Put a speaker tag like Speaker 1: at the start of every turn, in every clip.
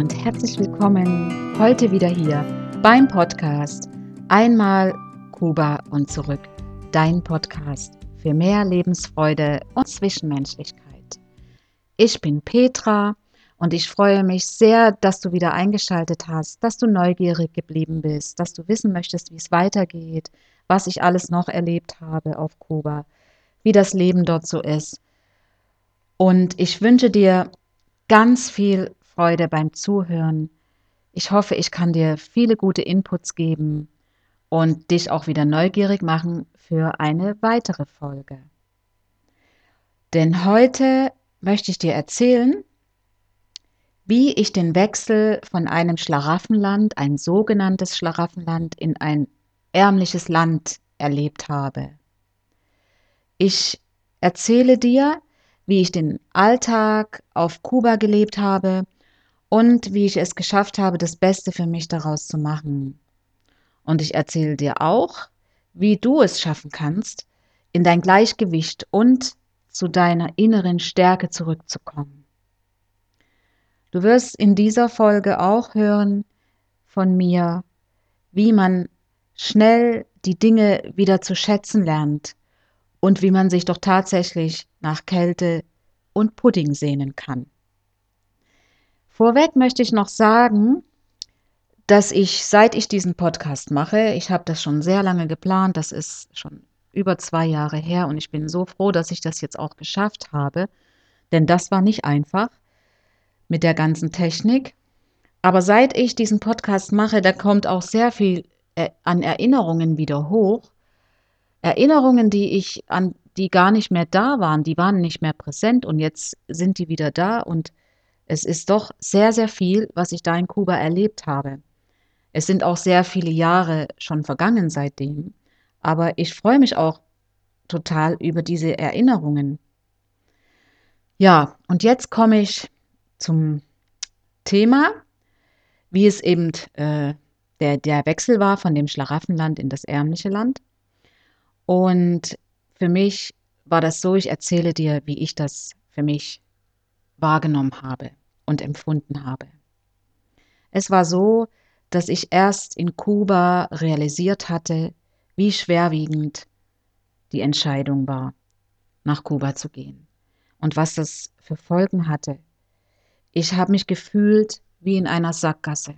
Speaker 1: und herzlich willkommen heute wieder hier beim Podcast Einmal Kuba und zurück. Dein Podcast für mehr Lebensfreude und Zwischenmenschlichkeit. Ich bin Petra und ich freue mich sehr, dass du wieder eingeschaltet hast, dass du neugierig geblieben bist, dass du wissen möchtest, wie es weitergeht, was ich alles noch erlebt habe auf Kuba, wie das Leben dort so ist. Und ich wünsche dir ganz viel Freude beim Zuhören. Ich hoffe, ich kann dir viele gute Inputs geben und dich auch wieder neugierig machen für eine weitere Folge. Denn heute möchte ich dir erzählen, wie ich den Wechsel von einem Schlaraffenland, ein sogenanntes Schlaraffenland, in ein ärmliches Land erlebt habe. Ich erzähle dir, wie ich den Alltag auf Kuba gelebt habe und wie ich es geschafft habe, das Beste für mich daraus zu machen. Und ich erzähle dir auch, wie du es schaffen kannst, in dein Gleichgewicht und zu deiner inneren Stärke zurückzukommen. Du wirst in dieser Folge auch hören von mir, wie man schnell die Dinge wieder zu schätzen lernt und wie man sich doch tatsächlich nach Kälte und Pudding sehnen kann. Vorweg möchte ich noch sagen, dass ich, seit ich diesen Podcast mache, ich habe das schon sehr lange geplant, das ist schon über zwei Jahre her und ich bin so froh, dass ich das jetzt auch geschafft habe, denn das war nicht einfach mit der ganzen Technik. Aber seit ich diesen Podcast mache, da kommt auch sehr viel äh, an Erinnerungen wieder hoch. Erinnerungen, die ich an die gar nicht mehr da waren, die waren nicht mehr präsent und jetzt sind die wieder da und es ist doch sehr, sehr viel, was ich da in Kuba erlebt habe. Es sind auch sehr viele Jahre schon vergangen seitdem, aber ich freue mich auch total über diese Erinnerungen. Ja, und jetzt komme ich zum Thema, wie es eben äh, der, der Wechsel war von dem Schlaraffenland in das ärmliche Land. Und für mich war das so, ich erzähle dir, wie ich das für mich wahrgenommen habe und empfunden habe. Es war so, dass ich erst in Kuba realisiert hatte, wie schwerwiegend die Entscheidung war, nach Kuba zu gehen und was das für Folgen hatte. Ich habe mich gefühlt wie in einer Sackgasse,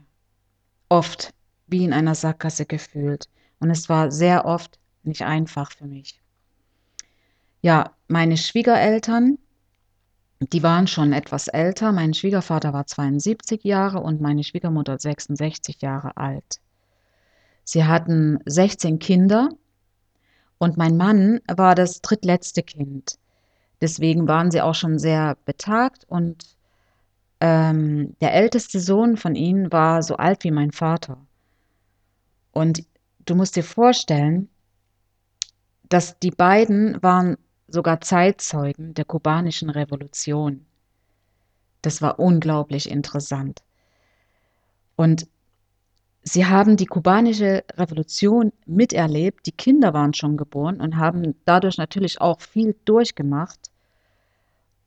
Speaker 1: oft wie in einer Sackgasse gefühlt und es war sehr oft nicht einfach für mich. Ja, meine Schwiegereltern, die waren schon etwas älter. Mein Schwiegervater war 72 Jahre und meine Schwiegermutter 66 Jahre alt. Sie hatten 16 Kinder und mein Mann war das drittletzte Kind. Deswegen waren sie auch schon sehr betagt und ähm, der älteste Sohn von ihnen war so alt wie mein Vater. Und du musst dir vorstellen, dass die beiden waren sogar Zeitzeugen der kubanischen Revolution. Das war unglaublich interessant. Und sie haben die kubanische Revolution miterlebt, die Kinder waren schon geboren und haben dadurch natürlich auch viel durchgemacht.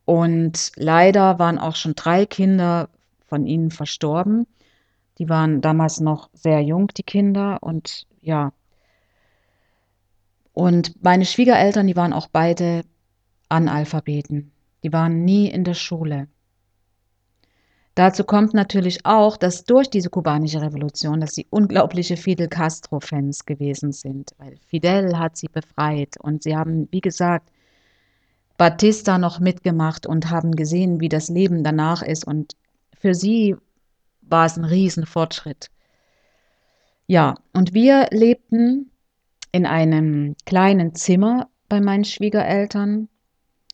Speaker 1: Und leider waren auch schon drei Kinder von ihnen verstorben. Die waren damals noch sehr jung, die Kinder. Und ja, und meine Schwiegereltern, die waren auch beide Analphabeten. Die waren nie in der Schule. Dazu kommt natürlich auch, dass durch diese kubanische Revolution, dass sie unglaubliche Fidel Castro-Fans gewesen sind, weil Fidel hat sie befreit und sie haben, wie gesagt, Batista noch mitgemacht und haben gesehen, wie das Leben danach ist und für sie war es ein Riesenfortschritt. Ja, und wir lebten in einem kleinen Zimmer bei meinen Schwiegereltern.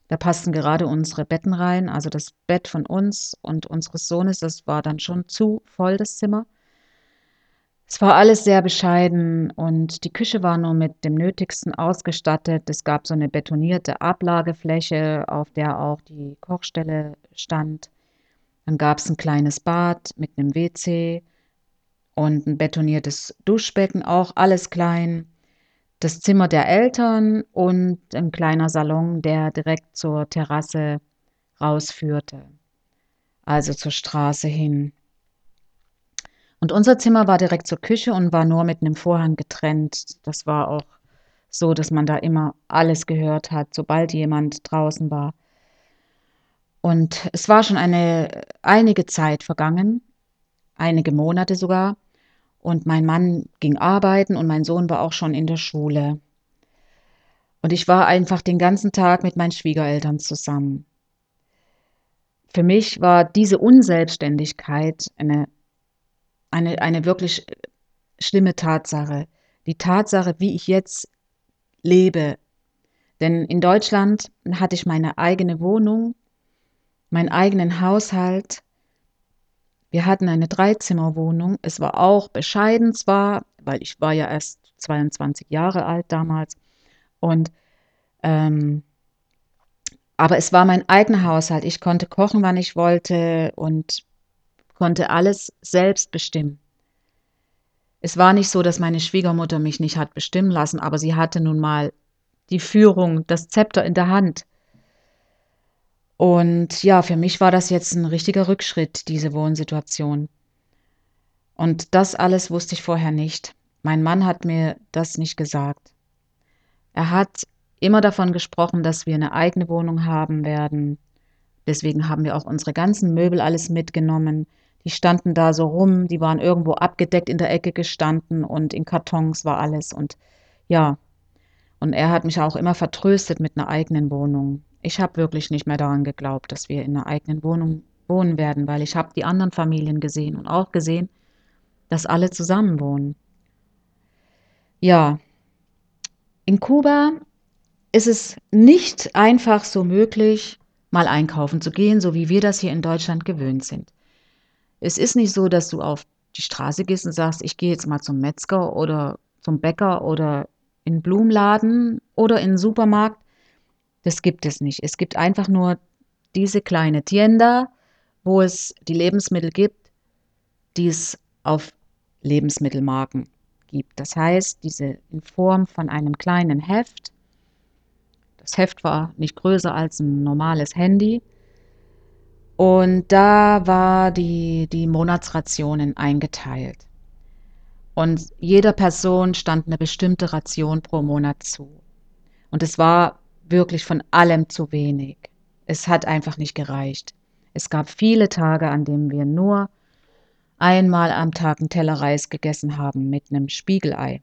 Speaker 1: Da passten gerade unsere Betten rein, also das Bett von uns und unseres Sohnes, das war dann schon zu voll, das Zimmer. Es war alles sehr bescheiden und die Küche war nur mit dem Nötigsten ausgestattet. Es gab so eine betonierte Ablagefläche, auf der auch die Kochstelle stand. Dann gab es ein kleines Bad mit einem WC und ein betoniertes Duschbecken, auch alles klein das Zimmer der Eltern und ein kleiner Salon, der direkt zur Terrasse rausführte, also zur Straße hin. Und unser Zimmer war direkt zur Küche und war nur mit einem Vorhang getrennt. Das war auch so, dass man da immer alles gehört hat, sobald jemand draußen war. Und es war schon eine einige Zeit vergangen, einige Monate sogar. Und mein Mann ging arbeiten und mein Sohn war auch schon in der Schule. Und ich war einfach den ganzen Tag mit meinen Schwiegereltern zusammen. Für mich war diese Unselbstständigkeit eine eine, eine wirklich schlimme Tatsache. Die Tatsache, wie ich jetzt lebe. Denn in Deutschland hatte ich meine eigene Wohnung, meinen eigenen Haushalt. Wir hatten eine Dreizimmerwohnung. Es war auch bescheiden zwar, weil ich war ja erst 22 Jahre alt damals. Und ähm, aber es war mein eigener Haushalt. Ich konnte kochen, wann ich wollte und konnte alles selbst bestimmen. Es war nicht so, dass meine Schwiegermutter mich nicht hat bestimmen lassen, aber sie hatte nun mal die Führung, das Zepter in der Hand. Und ja, für mich war das jetzt ein richtiger Rückschritt, diese Wohnsituation. Und das alles wusste ich vorher nicht. Mein Mann hat mir das nicht gesagt. Er hat immer davon gesprochen, dass wir eine eigene Wohnung haben werden. Deswegen haben wir auch unsere ganzen Möbel alles mitgenommen. Die standen da so rum, die waren irgendwo abgedeckt in der Ecke gestanden und in Kartons war alles. Und ja, und er hat mich auch immer vertröstet mit einer eigenen Wohnung. Ich habe wirklich nicht mehr daran geglaubt, dass wir in einer eigenen Wohnung wohnen werden, weil ich habe die anderen Familien gesehen und auch gesehen, dass alle zusammen wohnen. Ja, in Kuba ist es nicht einfach so möglich, mal einkaufen zu gehen, so wie wir das hier in Deutschland gewöhnt sind. Es ist nicht so, dass du auf die Straße gehst und sagst, ich gehe jetzt mal zum Metzger oder zum Bäcker oder in den Blumenladen oder in den Supermarkt. Das gibt es nicht. Es gibt einfach nur diese kleine Tienda, wo es die Lebensmittel gibt, die es auf Lebensmittelmarken gibt. Das heißt, diese in Form von einem kleinen Heft. Das Heft war nicht größer als ein normales Handy und da war die, die Monatsrationen eingeteilt. Und jeder Person stand eine bestimmte Ration pro Monat zu. Und es war wirklich von allem zu wenig. Es hat einfach nicht gereicht. Es gab viele Tage, an denen wir nur einmal am Tag einen Teller Reis gegessen haben mit einem Spiegelei.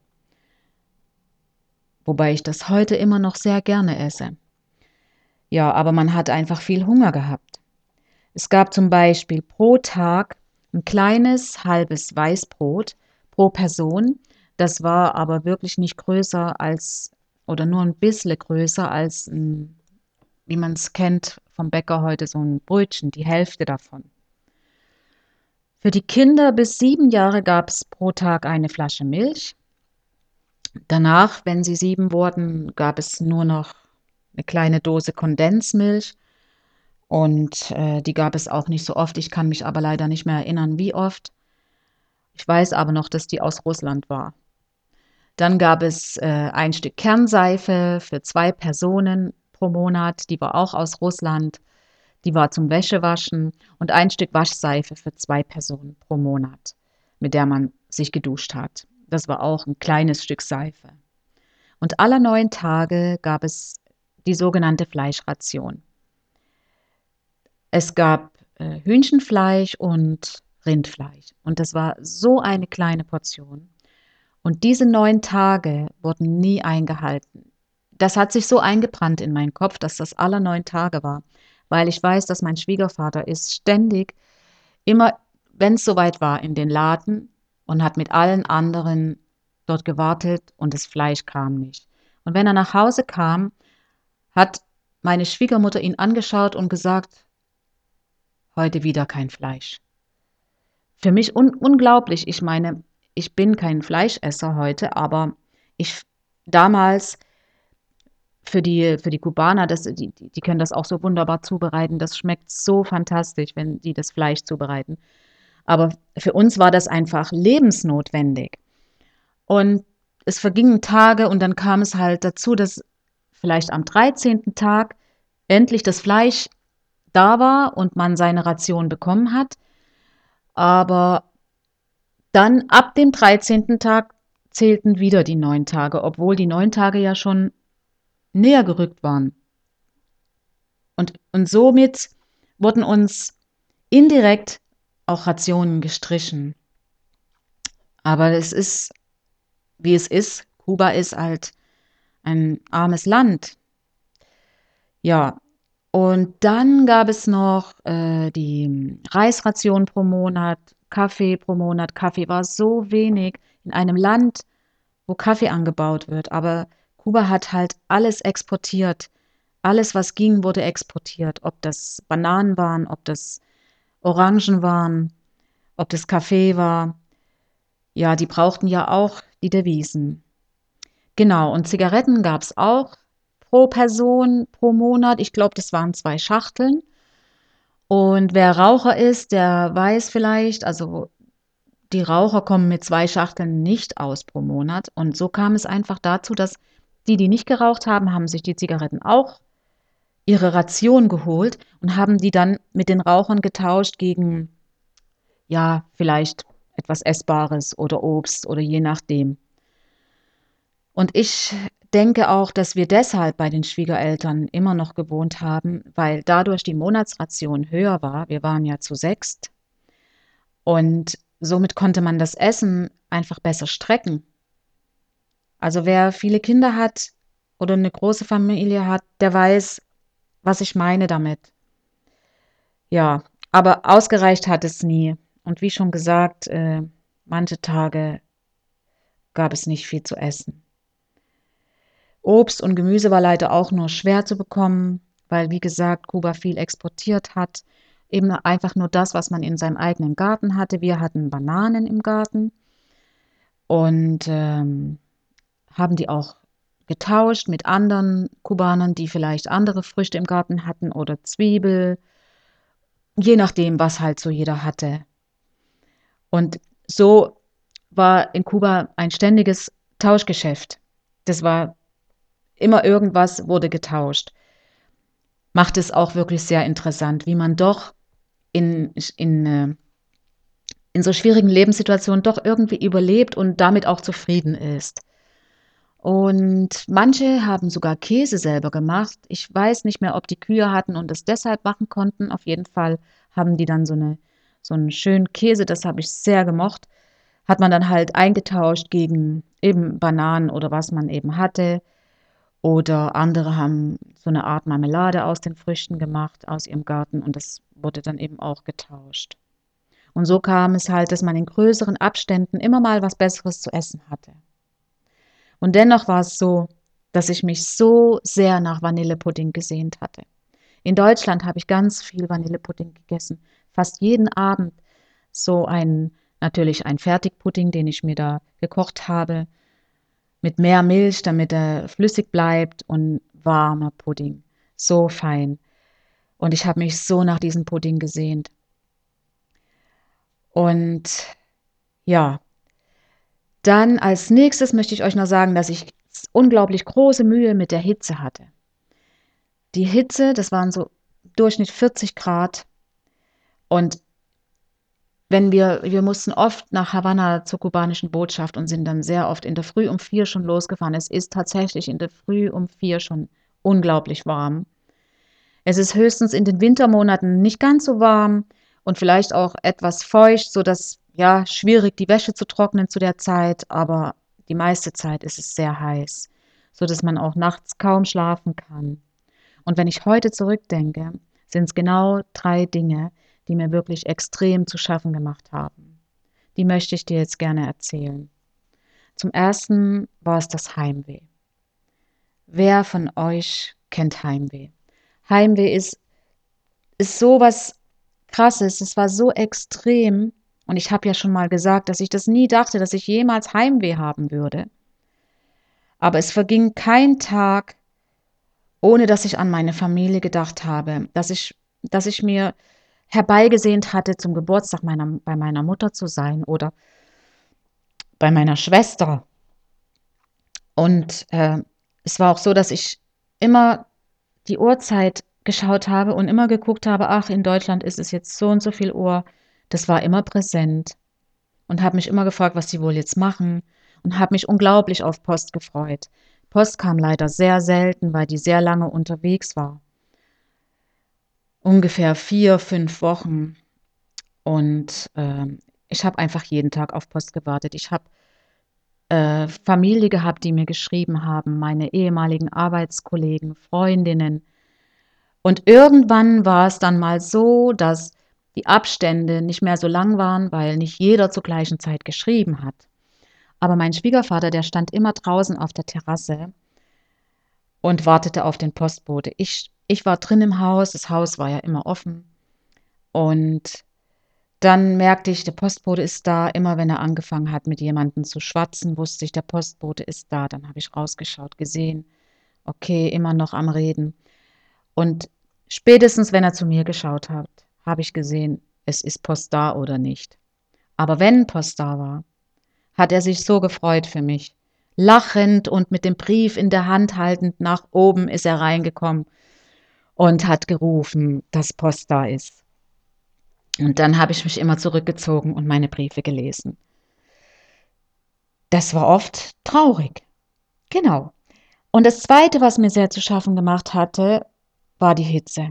Speaker 1: Wobei ich das heute immer noch sehr gerne esse. Ja, aber man hat einfach viel Hunger gehabt. Es gab zum Beispiel pro Tag ein kleines halbes Weißbrot pro Person. Das war aber wirklich nicht größer als oder nur ein bisschen größer als, ein, wie man es kennt vom Bäcker heute, so ein Brötchen, die Hälfte davon. Für die Kinder bis sieben Jahre gab es pro Tag eine Flasche Milch. Danach, wenn sie sieben wurden, gab es nur noch eine kleine Dose Kondensmilch und äh, die gab es auch nicht so oft. Ich kann mich aber leider nicht mehr erinnern, wie oft. Ich weiß aber noch, dass die aus Russland war. Dann gab es äh, ein Stück Kernseife für zwei Personen pro Monat. Die war auch aus Russland. Die war zum Wäschewaschen. Und ein Stück Waschseife für zwei Personen pro Monat, mit der man sich geduscht hat. Das war auch ein kleines Stück Seife. Und alle neun Tage gab es die sogenannte Fleischration. Es gab äh, Hühnchenfleisch und Rindfleisch. Und das war so eine kleine Portion. Und diese neun Tage wurden nie eingehalten. Das hat sich so eingebrannt in meinen Kopf, dass das alle neun Tage war, weil ich weiß, dass mein Schwiegervater ist ständig, immer, wenn es soweit war, in den Laden und hat mit allen anderen dort gewartet und das Fleisch kam nicht. Und wenn er nach Hause kam, hat meine Schwiegermutter ihn angeschaut und gesagt, heute wieder kein Fleisch. Für mich un unglaublich. Ich meine, ich bin kein Fleischesser heute, aber ich damals für die, für die Kubaner, das, die, die können das auch so wunderbar zubereiten. Das schmeckt so fantastisch, wenn die das Fleisch zubereiten. Aber für uns war das einfach lebensnotwendig. Und es vergingen Tage und dann kam es halt dazu, dass vielleicht am 13. Tag endlich das Fleisch da war und man seine Ration bekommen hat. Aber Dann ab dem 13. Tag zählten wieder die neun Tage, obwohl die neun Tage ja schon näher gerückt waren. Und, und somit wurden uns indirekt auch Rationen gestrichen. Aber es ist, wie es ist. Kuba ist halt ein armes Land. Ja, und dann gab es noch äh, die Reisration pro Monat, Kaffee pro Monat. Kaffee war so wenig in einem Land, wo Kaffee angebaut wird. Aber Kuba hat halt alles exportiert. Alles, was ging, wurde exportiert. Ob das Bananen waren, ob das Orangen waren, ob das Kaffee war. Ja, die brauchten ja auch die Devisen. Genau, und Zigaretten gab es auch pro Person pro Monat. Ich glaube, das waren zwei Schachteln. Und wer Raucher ist, der weiß vielleicht, also die Raucher kommen mit zwei Schachteln nicht aus pro Monat. Und so kam es einfach dazu, dass die, die nicht geraucht haben, haben sich die Zigaretten auch ihre Ration geholt und haben die dann mit den Rauchern getauscht gegen, ja, vielleicht etwas Essbares oder Obst oder je nachdem. Und ich denke auch, dass wir deshalb bei den Schwiegereltern immer noch gewohnt haben, weil dadurch die Monatsration höher war. Wir waren ja zu sechst. Und somit konnte man das Essen einfach besser strecken. Also wer viele Kinder hat oder eine große Familie hat, der weiß, was ich meine damit. Ja, aber ausgereicht hat es nie. Und wie schon gesagt, äh, manche Tage gab es nicht viel zu essen. Obst und Gemüse war leider auch nur schwer zu bekommen, weil, wie gesagt, Kuba viel exportiert hat. Eben einfach nur das, was man in seinem eigenen Garten hatte. Wir hatten Bananen im Garten und ähm, haben die auch getauscht mit anderen Kubanern, die vielleicht andere Früchte im Garten hatten oder Zwiebel, je nachdem, was halt so jeder hatte. Und so war in Kuba ein ständiges Tauschgeschäft. Das war immer irgendwas wurde getauscht. Macht es auch wirklich sehr interessant, wie man doch in, in, äh, in so schwierigen Lebenssituationen doch irgendwie überlebt und damit auch zufrieden ist. Und manche haben sogar Käse selber gemacht. Ich weiß nicht mehr, ob die Kühe hatten und es deshalb machen konnten. Auf jeden Fall haben die dann so, eine, so einen schönen Käse, das habe ich sehr gemocht. Hat man dann halt eingetauscht gegen eben Bananen oder was man eben hatte. Oder andere haben so eine Art Marmelade aus den Früchten gemacht, aus ihrem Garten und das wurde dann eben auch getauscht. Und so kam es halt, dass man in größeren Abständen immer mal was Besseres zu essen hatte. Und dennoch war es so, dass ich mich so sehr nach Vanillepudding gesehnt hatte. In Deutschland habe ich ganz viel Vanillepudding gegessen, fast jeden Abend so ein natürlich ein Fertigpudding, den ich mir da gekocht habe, mit mehr Milch, damit er flüssig bleibt und warmer Pudding. So fein. Und ich habe mich so nach diesem Pudding gesehnt. Und ja, dann als nächstes möchte ich euch noch sagen, dass ich unglaublich große Mühe mit der Hitze hatte. Die Hitze, das waren so Durchschnitt 40 Grad. Und wenn wir, wir mussten oft nach Havanna zur kubanischen Botschaft und sind dann sehr oft in der Früh um vier schon losgefahren. Es ist tatsächlich in der Früh um vier schon unglaublich warm. Es ist höchstens in den Wintermonaten nicht ganz so warm und vielleicht auch etwas feucht, sodass ja schwierig die Wäsche zu trocknen zu der Zeit, aber die meiste Zeit ist es sehr heiß, sodass man auch nachts kaum schlafen kann. Und wenn ich heute zurückdenke, sind es genau drei Dinge, die mir wirklich extrem zu schaffen gemacht haben. Die möchte ich dir jetzt gerne erzählen. Zum ersten war es das Heimweh. Wer von euch kennt Heimweh? Heimweh ist, ist so was Krasses, es war so extrem. Und ich habe ja schon mal gesagt, dass ich das nie dachte, dass ich jemals Heimweh haben würde. Aber es verging kein Tag, ohne dass ich an meine Familie gedacht habe, dass ich, dass ich mir herbeigesehnt hatte, zum Geburtstag meiner, bei meiner Mutter zu sein oder bei meiner Schwester. Und äh, es war auch so, dass ich immer die Uhrzeit geschaut habe und immer geguckt habe, ach, in Deutschland ist es jetzt so und so viel Uhr. Das war immer präsent. und habe mich immer gefragt, was die wohl jetzt machen und habe mich unglaublich auf Post gefreut. Post kam leider sehr selten, weil die sehr lange unterwegs war. Ungefähr vier, fünf Wochen. Und äh, ich habe einfach jeden Tag auf Post gewartet. Ich habe äh, Familie gehabt, die mir geschrieben haben, meine ehemaligen Arbeitskollegen, Freundinnen. Und irgendwann war es dann mal so, dass die Abstände nicht mehr so lang waren, weil nicht jeder zur gleichen Zeit geschrieben hat. Aber mein Schwiegervater, der stand immer draußen auf der Terrasse und wartete auf den Postbote. Ich, ich war drin im Haus, das Haus war ja immer offen. Und dann merkte ich, der Postbote ist da. Immer wenn er angefangen hat, mit jemandem zu schwatzen, wusste ich, der Postbote ist da. Dann habe ich rausgeschaut, gesehen, okay, immer noch am Reden. Und spätestens, wenn er zu mir geschaut hat, habe ich gesehen, es ist Post da oder nicht. Aber wenn Post da war, hat er sich so gefreut für mich. Lachend und mit dem Brief in der Hand haltend nach oben ist er reingekommen und hat gerufen, dass Post da ist. Und dann habe ich mich immer zurückgezogen und meine Briefe gelesen. Das war oft traurig. Genau. Und das Zweite, was mir sehr zu schaffen gemacht hatte, war die Hitze.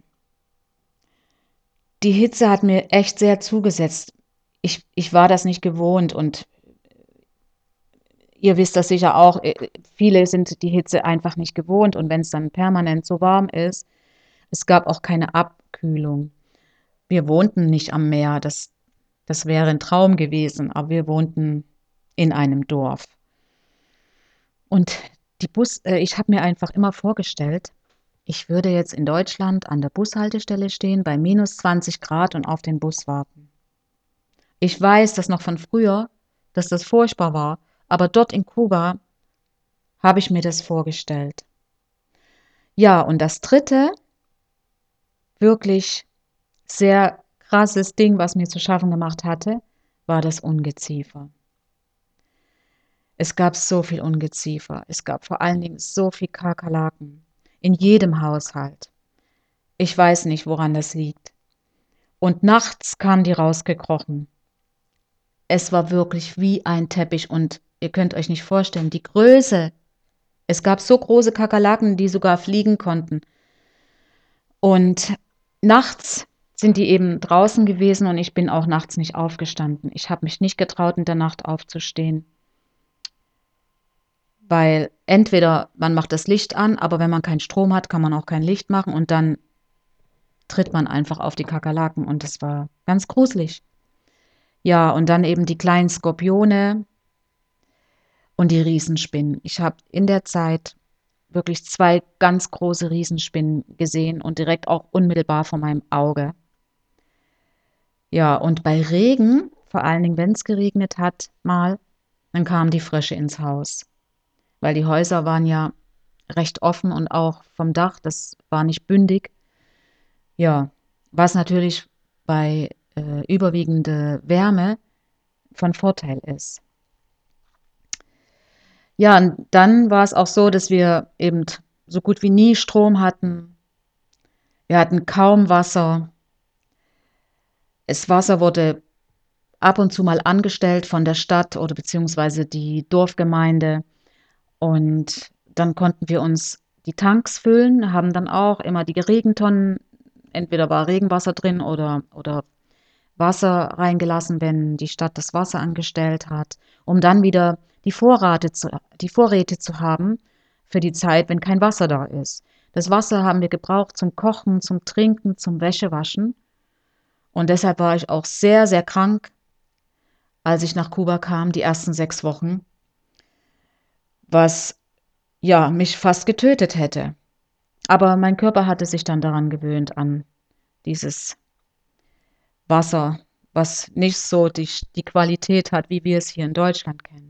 Speaker 1: Die Hitze hat mir echt sehr zugesetzt. Ich, ich war das nicht gewohnt und ihr wisst das sicher auch, äh, viele sind die Hitze einfach nicht gewohnt und wenn es dann permanent so warm ist, es gab auch keine Abkühlung. Wir wohnten nicht am Meer, das, das wäre ein Traum gewesen, aber wir wohnten in einem Dorf. Und die Bus, äh, ich habe mir einfach immer vorgestellt, ich würde jetzt in Deutschland an der Bushaltestelle stehen bei minus 20 Grad und auf den Bus warten. Ich weiß das noch von früher, dass das furchtbar war, aber dort in Kuba habe ich mir das vorgestellt. Ja, und das dritte, wirklich sehr krasses Ding, was mir zu schaffen gemacht hatte, war das Ungeziefer. Es gab so viel Ungeziefer. Es gab vor allen Dingen so viel Kakerlaken. In jedem Haushalt. Ich weiß nicht, woran das liegt. Und nachts kamen die rausgekrochen. Es war wirklich wie ein Teppich und ihr könnt euch nicht vorstellen, die Größe. Es gab so große Kakerlaken, die sogar fliegen konnten. Und nachts sind die eben draußen gewesen und ich bin auch nachts nicht aufgestanden. Ich habe mich nicht getraut, in der Nacht aufzustehen. Weil entweder man macht das Licht an, aber wenn man keinen Strom hat, kann man auch kein Licht machen und dann tritt man einfach auf die Kakerlaken und das war ganz gruselig. Ja, und dann eben die kleinen Skorpione, und die Riesenspinnen. Ich habe in der Zeit wirklich zwei ganz große Riesenspinnen gesehen und direkt auch unmittelbar vor meinem Auge. Ja, und bei Regen, vor allen Dingen, wenn es geregnet hat, mal, dann kamen die Frösche ins Haus. Weil die Häuser waren ja recht offen und auch vom Dach, das war nicht bündig. Ja, was natürlich bei äh, überwiegender Wärme von Vorteil ist. Ja, und dann war es auch so, dass wir eben so gut wie nie Strom hatten. Wir hatten kaum Wasser. Das Wasser wurde ab und zu mal angestellt von der Stadt oder beziehungsweise die Dorfgemeinde. Und dann konnten wir uns die Tanks füllen, haben dann auch immer die Regentonnen, entweder war Regenwasser drin oder, oder Wasser reingelassen, wenn die Stadt das Wasser angestellt hat, um dann wieder die, Vorrate zu, die Vorräte zu haben für die Zeit, wenn kein Wasser da ist. Das Wasser haben wir gebraucht zum Kochen, zum Trinken, zum Wäschewaschen. Und deshalb war ich auch sehr, sehr krank, als ich nach Kuba kam, die ersten sechs Wochen, was ja mich fast getötet hätte. Aber mein Körper hatte sich dann daran gewöhnt an dieses Wasser, was nicht so die, die Qualität hat, wie wir es hier in Deutschland kennen.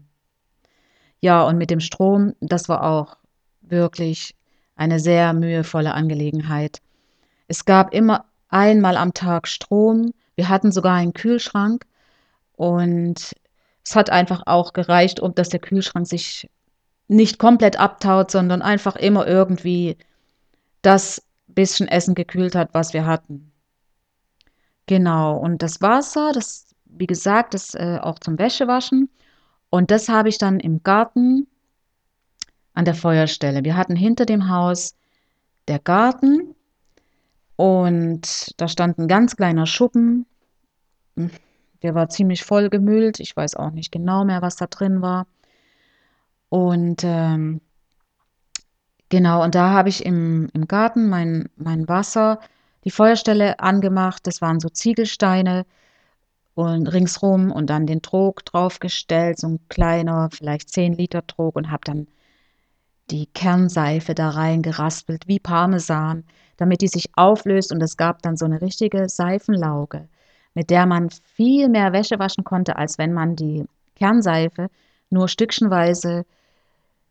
Speaker 1: Ja, und mit dem Strom, das war auch wirklich eine sehr mühevolle Angelegenheit. Es gab immer einmal am Tag Strom. Wir hatten sogar einen Kühlschrank und es hat einfach auch gereicht, um dass der Kühlschrank sich nicht komplett abtaut, sondern einfach immer irgendwie das bisschen Essen gekühlt hat, was wir hatten. Genau, und das Wasser, das wie gesagt, das äh, auch zum Wäschewaschen. Und das habe ich dann im Garten an der Feuerstelle. Wir hatten hinter dem Haus der Garten und da stand ein ganz kleiner Schuppen. Der war ziemlich voll gemüllt. Ich weiß auch nicht genau mehr, was da drin war. Und ähm, genau, und da habe ich im, im Garten mein, mein Wasser, die Feuerstelle angemacht. Das waren so Ziegelsteine und ringsrum und dann den Trog draufgestellt, so ein kleiner, vielleicht 10 Liter Trog und habe dann die Kernseife da rein geraspelt, wie Parmesan, damit die sich auflöst und es gab dann so eine richtige Seifenlauge, mit der man viel mehr Wäsche waschen konnte, als wenn man die Kernseife nur stückchenweise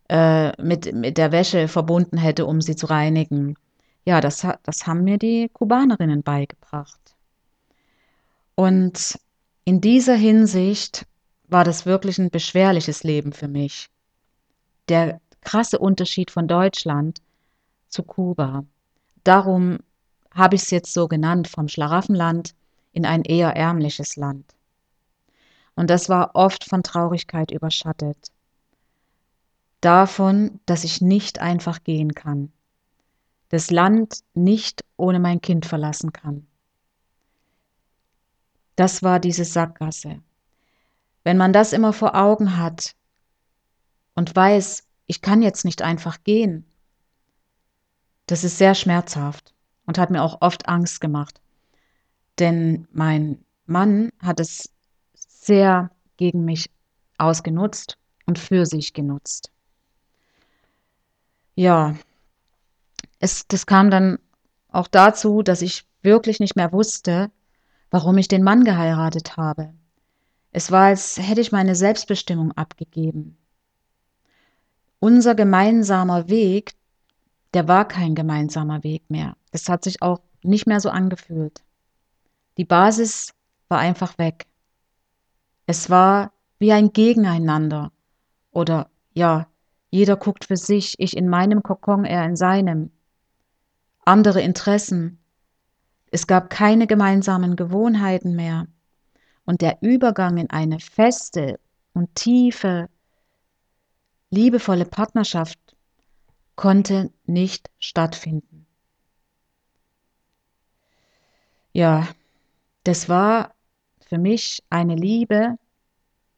Speaker 1: äh, mit, mit der Wäsche verbunden hätte, um sie zu reinigen. Ja, das, das haben mir die Kubanerinnen beigebracht. Und in dieser Hinsicht war das wirklich ein beschwerliches Leben für mich. Der krasse Unterschied von Deutschland zu Kuba. Darum habe ich es jetzt so genannt, vom Schlaraffenland in ein eher ärmliches Land. Und das war oft von Traurigkeit überschattet. Davon, dass ich nicht einfach gehen kann. Das Land nicht ohne mein Kind verlassen kann. Das war diese Sackgasse. Wenn man das immer vor Augen hat und weiß, ich kann jetzt nicht einfach gehen, das ist sehr schmerzhaft und hat mir auch oft Angst gemacht. Denn mein Mann hat es sehr gegen mich ausgenutzt und für sich genutzt. Ja, es, das kam dann auch dazu, dass ich wirklich nicht mehr wusste, warum ich den Mann geheiratet habe. Es war, als hätte ich meine Selbstbestimmung abgegeben. Unser gemeinsamer Weg, der war kein gemeinsamer Weg mehr. Es hat sich auch nicht mehr so angefühlt. Die Basis war einfach weg. Es war wie ein Gegeneinander. Oder ja, jeder guckt für sich, ich in meinem Kokon, er in seinem. Andere Interessen, es gab keine gemeinsamen Gewohnheiten mehr. Und der Übergang in eine feste und tiefe, liebevolle Partnerschaft konnte nicht stattfinden. Ja, das war für mich eine Liebe,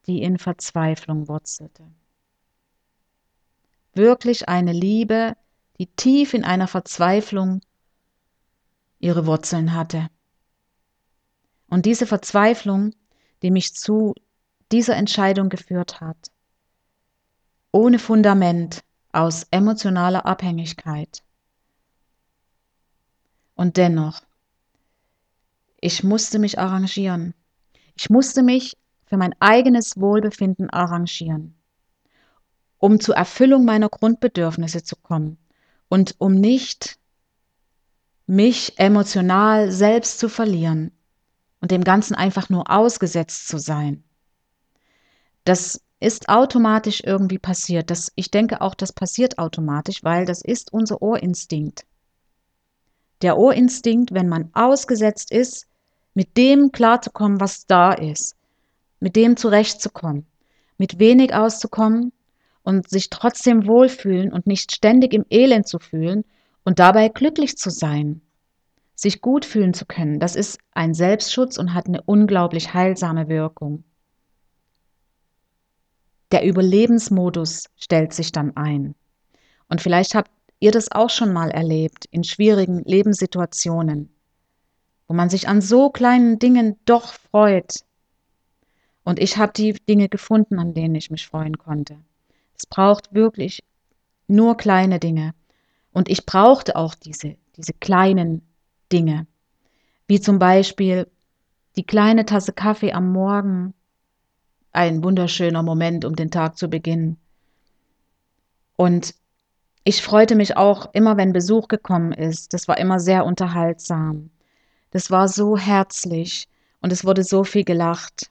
Speaker 1: die in Verzweiflung wurzelte. Wirklich eine Liebe, die tief in einer Verzweiflung ihre Wurzeln hatte. Und diese Verzweiflung, die mich zu dieser Entscheidung geführt hat, ohne Fundament, aus emotionaler Abhängigkeit. Und dennoch, ich musste mich arrangieren. Ich musste mich für mein eigenes Wohlbefinden arrangieren, um zur Erfüllung meiner Grundbedürfnisse zu kommen und um nicht mich emotional selbst zu verlieren und dem Ganzen einfach nur ausgesetzt zu sein. Das ist automatisch irgendwie passiert. Das, ich denke auch, das passiert automatisch, weil das ist unser Ohrinstinkt. Der Ohrinstinkt, wenn man ausgesetzt ist, mit dem klarzukommen, was da ist, mit dem zurechtzukommen, mit wenig auszukommen und sich trotzdem wohlfühlen und nicht ständig im Elend zu fühlen und dabei glücklich zu sein, sich gut fühlen zu können, das ist ein Selbstschutz und hat eine unglaublich heilsame Wirkung. Der Überlebensmodus stellt sich dann ein. Und vielleicht habt ihr das auch schon mal erlebt in schwierigen Lebenssituationen, wo man sich an so kleinen Dingen doch freut. Und ich habe die Dinge gefunden, an denen ich mich freuen konnte. Es braucht wirklich nur kleine Dinge. Und ich brauchte auch diese, diese kleinen Dinge. Wie zum Beispiel die kleine Tasse Kaffee am Morgen. Ein wunderschöner Moment, um den Tag zu beginnen. Und ich freute mich auch immer, wenn Besuch gekommen ist. Das war immer sehr unterhaltsam. Das war so herzlich und es wurde so viel gelacht.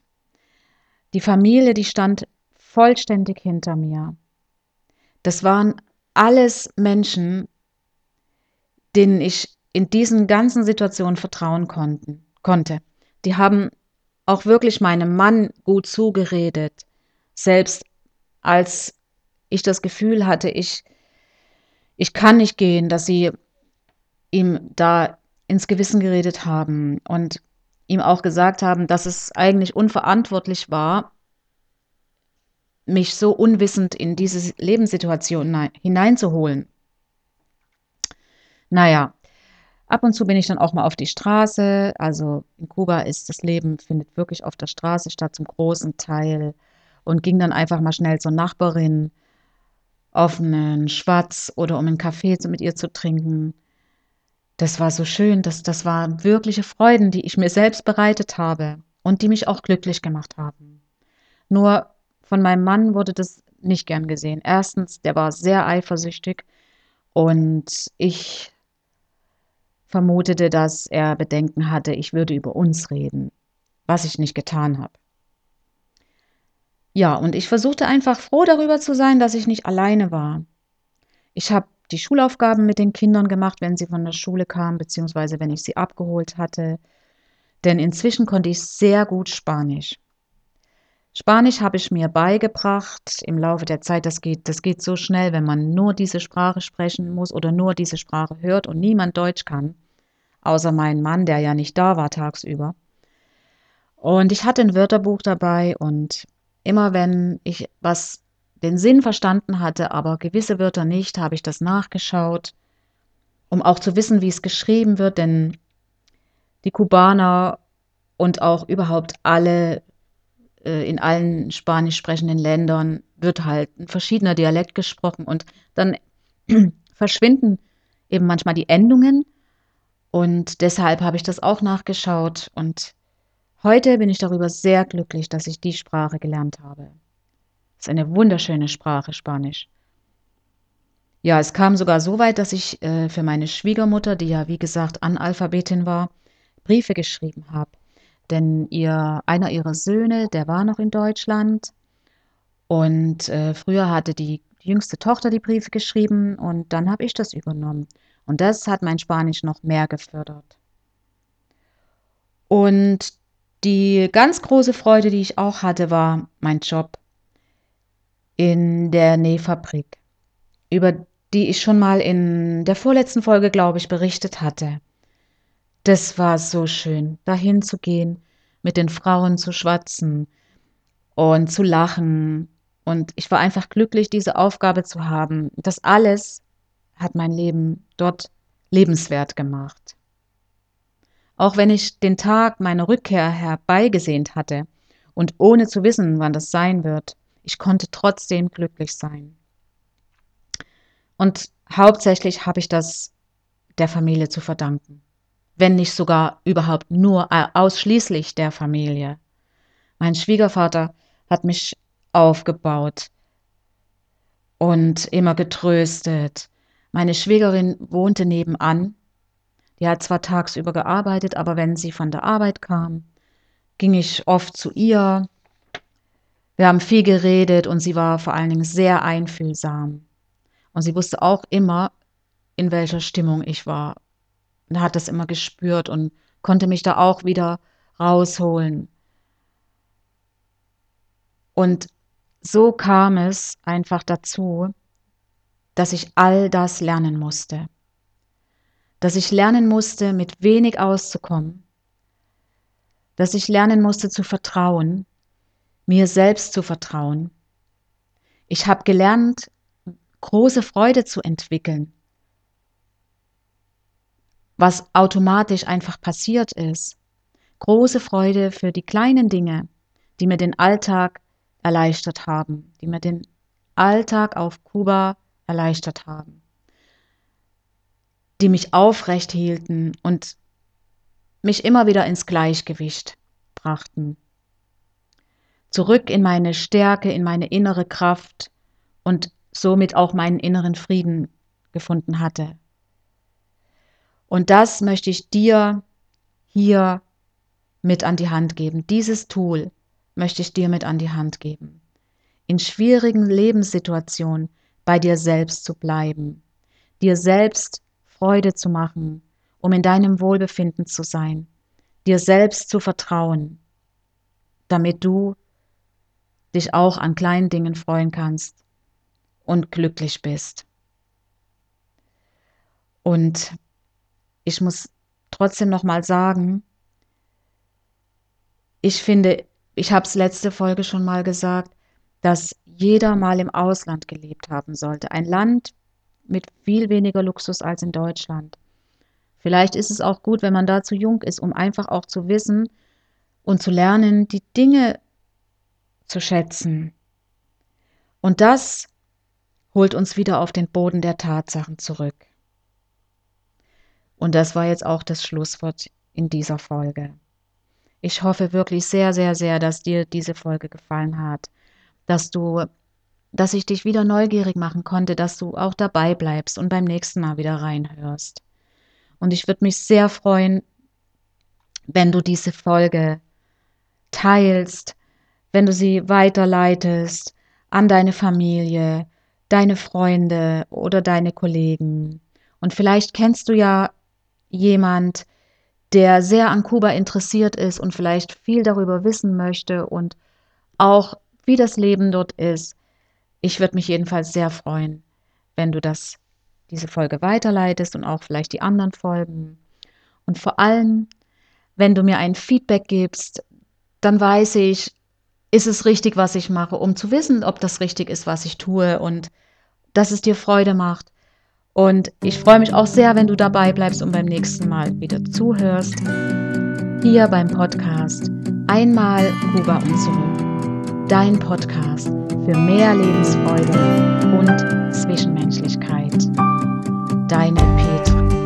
Speaker 1: Die Familie, die stand vollständig hinter mir. Das waren alles Menschen, denen ich in diesen ganzen Situationen vertrauen konnten, konnte. Die haben auch wirklich meinem Mann gut zugeredet, selbst als ich das Gefühl hatte, ich, ich kann nicht gehen, dass sie ihm da ins Gewissen geredet haben und ihm auch gesagt haben, dass es eigentlich unverantwortlich war, mich so unwissend in diese Lebenssituation hineinzuholen. Naja, ab und zu bin ich dann auch mal auf die Straße. Also in Kuba ist das Leben, findet wirklich auf der Straße statt, zum großen Teil. Und ging dann einfach mal schnell zur Nachbarin auf einen Schwatz oder um einen Kaffee mit ihr zu trinken. Das war so schön, das, das waren wirkliche Freuden, die ich mir selbst bereitet habe und die mich auch glücklich gemacht haben. Nur von meinem Mann wurde das nicht gern gesehen. Erstens, der war sehr eifersüchtig und ich vermutete, dass er Bedenken hatte, ich würde über uns reden, was ich nicht getan habe. Ja, und ich versuchte einfach froh darüber zu sein, dass ich nicht alleine war. Ich habe die Schulaufgaben mit den Kindern gemacht, wenn sie von der Schule kamen, beziehungsweise wenn ich sie abgeholt hatte. Denn inzwischen konnte ich sehr gut Spanisch. Spanisch habe ich mir beigebracht im Laufe der Zeit. Das geht, das geht so schnell, wenn man nur diese Sprache sprechen muss oder nur diese Sprache hört und niemand Deutsch kann, außer mein Mann, der ja nicht da war tagsüber. Und ich hatte ein Wörterbuch dabei und immer wenn ich was den Sinn verstanden hatte, aber gewisse Wörter nicht, habe ich das nachgeschaut, um auch zu wissen, wie es geschrieben wird, denn die Kubaner und auch überhaupt alle in allen spanisch sprechenden Ländern wird halt ein verschiedener Dialekt gesprochen und dann verschwinden eben manchmal die Endungen und deshalb habe ich das auch nachgeschaut und heute bin ich darüber sehr glücklich, dass ich die Sprache gelernt habe. Das ist eine wunderschöne Sprache, Spanisch. Ja, es kam sogar so weit, dass ich äh, für meine Schwiegermutter, die ja wie gesagt Analphabetin war, Briefe geschrieben habe. Denn ihr, einer ihrer Söhne, der war noch in Deutschland und äh, früher hatte die jüngste Tochter die Briefe geschrieben und dann habe ich das übernommen. Und das hat mein Spanisch noch mehr gefördert. Und die ganz große Freude, die ich auch hatte, war mein Job in der Nähfabrik, über die ich schon mal in der vorletzten Folge, glaube ich, berichtet hatte. Das war so schön, dahin zu gehen, mit den Frauen zu schwatzen und zu lachen. Und ich war einfach glücklich, diese Aufgabe zu haben. Das alles hat mein Leben dort lebenswert gemacht. Auch wenn ich den Tag meiner Rückkehr herbeigesehnt hatte und ohne zu wissen, wann das sein wird, ich konnte trotzdem glücklich sein. Und hauptsächlich habe ich das der Familie zu verdanken, wenn nicht sogar überhaupt nur äh, ausschließlich der Familie. Mein Schwiegervater hat mich aufgebaut und immer getröstet. Meine Schwägerin wohnte nebenan. Die hat zwar tagsüber gearbeitet, aber wenn sie von der Arbeit kam, ging ich oft zu ihr wir haben viel geredet und sie war vor allen Dingen sehr einfühlsam. Und sie wusste auch immer, in welcher Stimmung ich war. Und hat das immer gespürt und konnte mich da auch wieder rausholen. Und so kam es einfach dazu, dass ich all das lernen musste. Dass ich lernen musste, mit wenig auszukommen. Dass ich lernen musste zu vertrauen mir selbst zu vertrauen. Ich habe gelernt, große Freude zu entwickeln, was automatisch einfach passiert ist. Große Freude für die kleinen Dinge, die mir den Alltag erleichtert haben, die mir den Alltag auf Kuba erleichtert haben, die mich aufrecht hielten und mich immer wieder ins Gleichgewicht brachten zurück in meine Stärke, in meine innere Kraft und somit auch meinen inneren Frieden gefunden hatte. Und das möchte ich dir hier mit an die Hand geben. Dieses Tool möchte ich dir mit an die Hand geben. In schwierigen Lebenssituationen bei dir selbst zu bleiben, dir selbst Freude zu machen, um in deinem Wohlbefinden zu sein, dir selbst zu vertrauen damit du dich auch an kleinen Dingen freuen kannst und glücklich bist. Und ich muss trotzdem noch mal sagen, ich finde, ich habe es letzte Folge schon mal gesagt, dass jeder mal im Ausland gelebt haben sollte. Ein Land mit viel weniger Luxus als in Deutschland. Vielleicht ist es auch gut, wenn man da zu jung ist, um einfach auch zu wissen und zu lernen, die Dinge zu schätzen. Und das holt uns wieder auf den Boden der Tatsachen zurück. Und das war jetzt auch das Schlusswort in dieser Folge. Ich hoffe wirklich sehr, sehr, sehr, dass dir diese Folge gefallen hat, dass du, dass ich dich wieder neugierig machen konnte, dass du auch dabei bleibst und beim nächsten Mal wieder reinhörst. Und ich würde mich sehr freuen, wenn du diese Folge teilst, wenn du sie weiterleitest an deine Familie, deine Freunde oder deine Kollegen. Und vielleicht kennst du ja jemand, der sehr an Kuba interessiert ist und vielleicht viel darüber wissen möchte und auch wie das Leben dort ist. Ich würde mich jedenfalls sehr freuen, wenn du das diese Folge weiterleitest und auch vielleicht die anderen Folgen. Und vor allem, wenn du mir ein Feedback gibst, dann weiß ich, ist es richtig, was ich mache, um zu wissen, ob das richtig ist, was ich tue und dass es dir Freude macht. Und ich freue mich auch sehr, wenn du dabei bleibst und beim nächsten Mal wieder zuhörst. Hier beim Podcast Einmal Kuba und zurück. Dein Podcast für mehr Lebensfreude und Zwischenmenschlichkeit. Deine Peter.